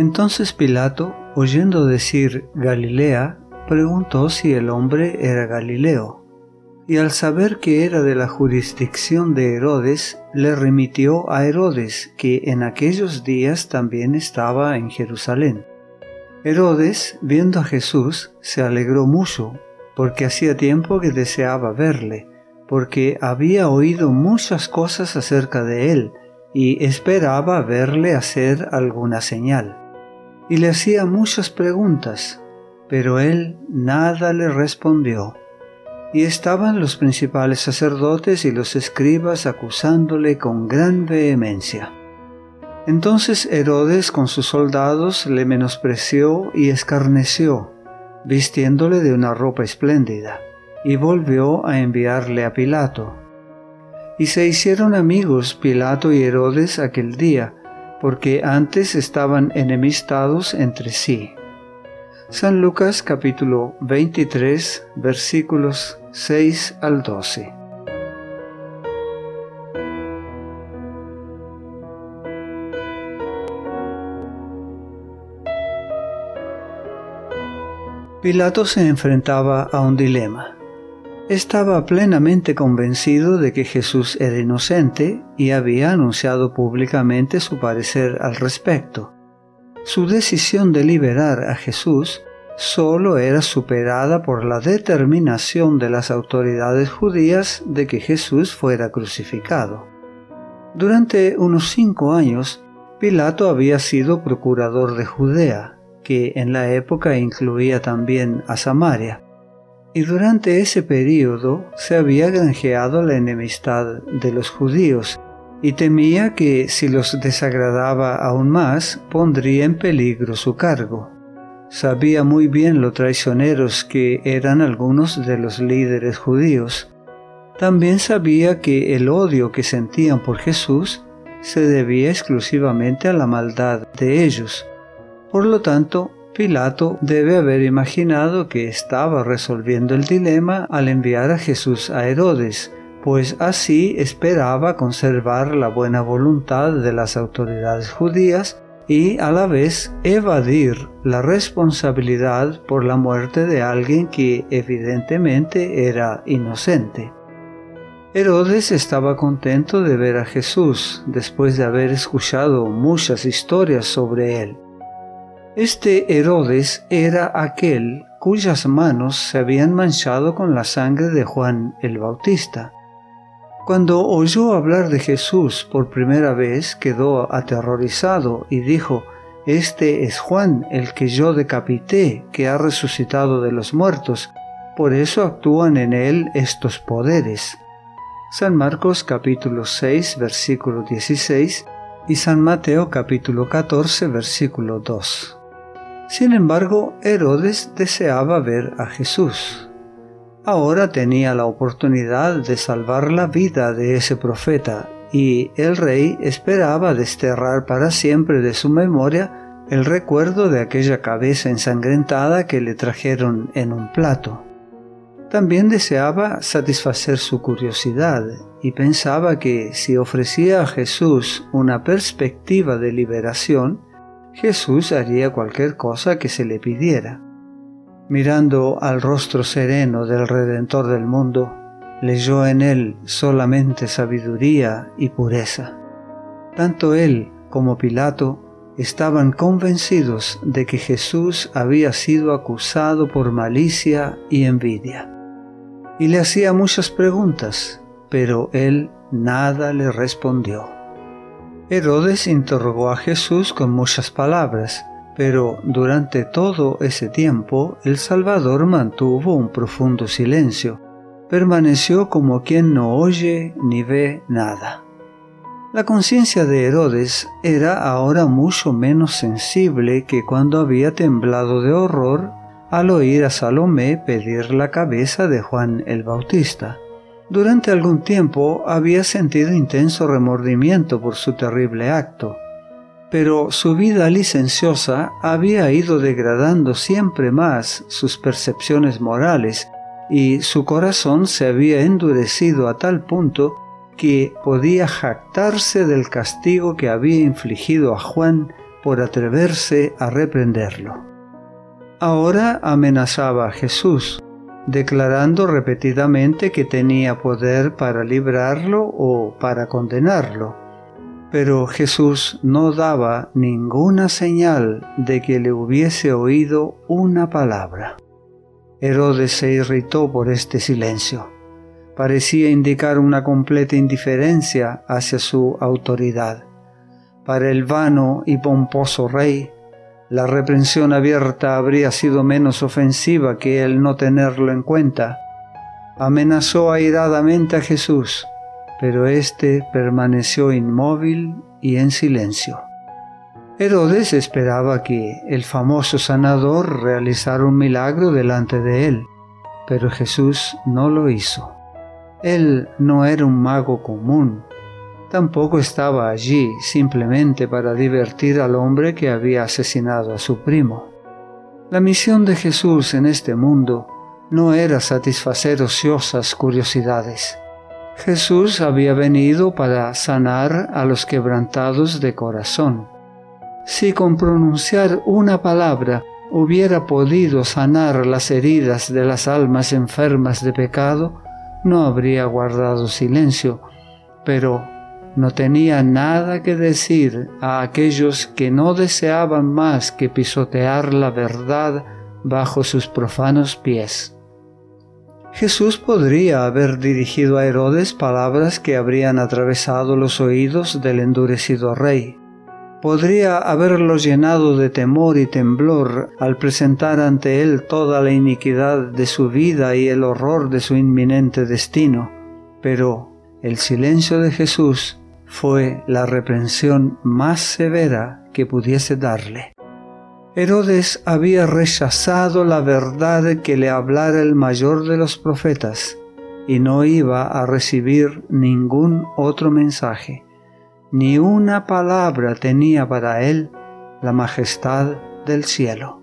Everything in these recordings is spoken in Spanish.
Entonces Pilato, oyendo decir Galilea, preguntó si el hombre era Galileo. Y al saber que era de la jurisdicción de Herodes, le remitió a Herodes, que en aquellos días también estaba en Jerusalén. Herodes, viendo a Jesús, se alegró mucho, porque hacía tiempo que deseaba verle, porque había oído muchas cosas acerca de él, y esperaba verle hacer alguna señal. Y le hacía muchas preguntas, pero él nada le respondió. Y estaban los principales sacerdotes y los escribas acusándole con gran vehemencia. Entonces Herodes con sus soldados le menospreció y escarneció, vistiéndole de una ropa espléndida, y volvió a enviarle a Pilato. Y se hicieron amigos Pilato y Herodes aquel día, porque antes estaban enemistados entre sí. San Lucas capítulo 23 versículos 6 al 12. Pilato se enfrentaba a un dilema. Estaba plenamente convencido de que Jesús era inocente y había anunciado públicamente su parecer al respecto. Su decisión de liberar a Jesús solo era superada por la determinación de las autoridades judías de que Jesús fuera crucificado. Durante unos cinco años, Pilato había sido procurador de Judea, que en la época incluía también a Samaria, y durante ese período se había granjeado la enemistad de los judíos, y temía que si los desagradaba aún más, pondría en peligro su cargo. Sabía muy bien lo traicioneros que eran algunos de los líderes judíos. También sabía que el odio que sentían por Jesús se debía exclusivamente a la maldad de ellos. Por lo tanto, Pilato debe haber imaginado que estaba resolviendo el dilema al enviar a Jesús a Herodes, pues así esperaba conservar la buena voluntad de las autoridades judías y a la vez evadir la responsabilidad por la muerte de alguien que evidentemente era inocente. Herodes estaba contento de ver a Jesús después de haber escuchado muchas historias sobre él. Este Herodes era aquel cuyas manos se habían manchado con la sangre de Juan el Bautista. Cuando oyó hablar de Jesús por primera vez, quedó aterrorizado y dijo, Este es Juan, el que yo decapité, que ha resucitado de los muertos, por eso actúan en él estos poderes. San Marcos capítulo 6 versículo 16 y San Mateo capítulo 14 versículo 2. Sin embargo, Herodes deseaba ver a Jesús. Ahora tenía la oportunidad de salvar la vida de ese profeta y el rey esperaba desterrar para siempre de su memoria el recuerdo de aquella cabeza ensangrentada que le trajeron en un plato. También deseaba satisfacer su curiosidad y pensaba que si ofrecía a Jesús una perspectiva de liberación, Jesús haría cualquier cosa que se le pidiera. Mirando al rostro sereno del Redentor del mundo, leyó en él solamente sabiduría y pureza. Tanto él como Pilato estaban convencidos de que Jesús había sido acusado por malicia y envidia. Y le hacía muchas preguntas, pero él nada le respondió. Herodes interrogó a Jesús con muchas palabras, pero durante todo ese tiempo el Salvador mantuvo un profundo silencio, permaneció como quien no oye ni ve nada. La conciencia de Herodes era ahora mucho menos sensible que cuando había temblado de horror al oír a Salomé pedir la cabeza de Juan el Bautista. Durante algún tiempo había sentido intenso remordimiento por su terrible acto, pero su vida licenciosa había ido degradando siempre más sus percepciones morales y su corazón se había endurecido a tal punto que podía jactarse del castigo que había infligido a Juan por atreverse a reprenderlo. Ahora amenazaba a Jesús, declarando repetidamente que tenía poder para librarlo o para condenarlo. Pero Jesús no daba ninguna señal de que le hubiese oído una palabra. Herodes se irritó por este silencio. Parecía indicar una completa indiferencia hacia su autoridad. Para el vano y pomposo rey, la reprensión abierta habría sido menos ofensiva que el no tenerlo en cuenta. Amenazó airadamente a Jesús, pero éste permaneció inmóvil y en silencio. Herodes esperaba que el famoso sanador realizara un milagro delante de él, pero Jesús no lo hizo. Él no era un mago común, tampoco estaba allí simplemente para divertir al hombre que había asesinado a su primo. La misión de Jesús en este mundo no era satisfacer ociosas curiosidades. Jesús había venido para sanar a los quebrantados de corazón si con pronunciar una palabra hubiera podido sanar las heridas de las almas enfermas de pecado, no habría guardado silencio, pero no tenía nada que decir a aquellos que no deseaban más que pisotear la verdad bajo sus profanos pies. Jesús podría haber dirigido a Herodes palabras que habrían atravesado los oídos del endurecido rey, podría haberlo llenado de temor y temblor al presentar ante él toda la iniquidad de su vida y el horror de su inminente destino. Pero el silencio de Jesús fue la reprensión más severa que pudiese darle. Herodes había rechazado la verdad que le hablara el mayor de los profetas y no iba a recibir ningún otro mensaje ni una palabra tenía para él la majestad del cielo.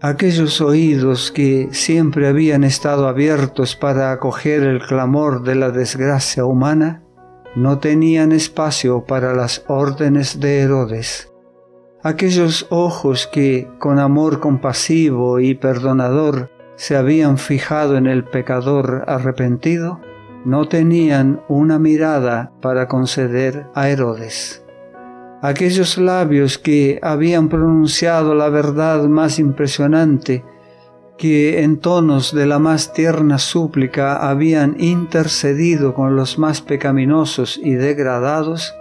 Aquellos oídos que siempre habían estado abiertos para acoger el clamor de la desgracia humana, no tenían espacio para las órdenes de Herodes. Aquellos ojos que, con amor compasivo y perdonador, se habían fijado en el pecador arrepentido, no tenían una mirada para conceder a Herodes. Aquellos labios que habían pronunciado la verdad más impresionante, que en tonos de la más tierna súplica habían intercedido con los más pecaminosos y degradados,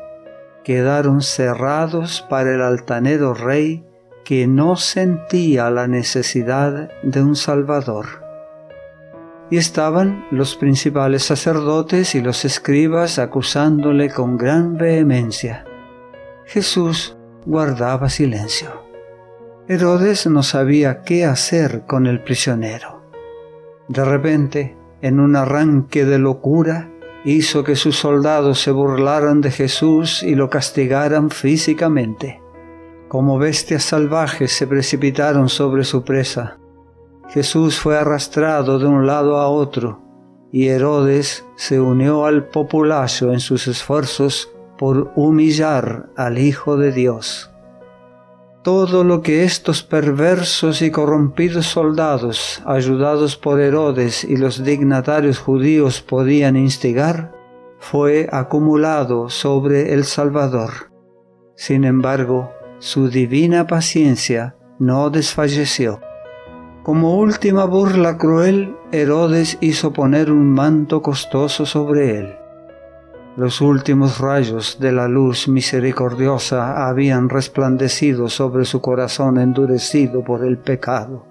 quedaron cerrados para el altanero rey que no sentía la necesidad de un Salvador y estaban los principales sacerdotes y los escribas acusándole con gran vehemencia. Jesús guardaba silencio. Herodes no sabía qué hacer con el prisionero. De repente, en un arranque de locura, hizo que sus soldados se burlaran de Jesús y lo castigaran físicamente. Como bestias salvajes se precipitaron sobre su presa Jesús fue arrastrado de un lado a otro y Herodes se unió al populacho en sus esfuerzos por humillar al Hijo de Dios. Todo lo que estos perversos y corrompidos soldados, ayudados por Herodes y los dignatarios judíos, podían instigar, fue acumulado sobre el Salvador. Sin embargo, su divina paciencia no desfalleció. Como última burla cruel, Herodes hizo poner un manto costoso sobre él. Los últimos rayos de la luz misericordiosa habían resplandecido sobre su corazón endurecido por el pecado.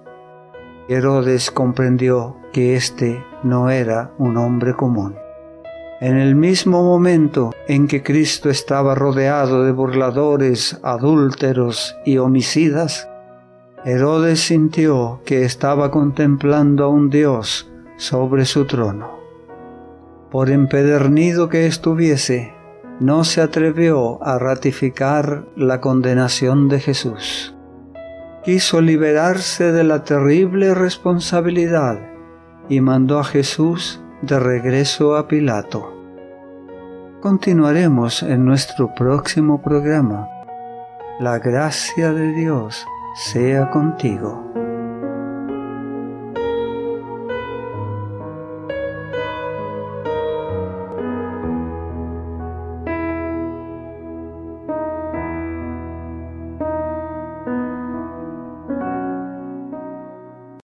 Herodes comprendió que éste no era un hombre común. En el mismo momento en que Cristo estaba rodeado de burladores, adúlteros y homicidas, Herodes sintió que estaba contemplando a un Dios sobre su trono. Por empedernido que estuviese, no se atrevió a ratificar la condenación de Jesús. Quiso liberarse de la terrible responsabilidad y mandó a Jesús de regreso a Pilato. Continuaremos en nuestro próximo programa. La gracia de Dios sea contigo.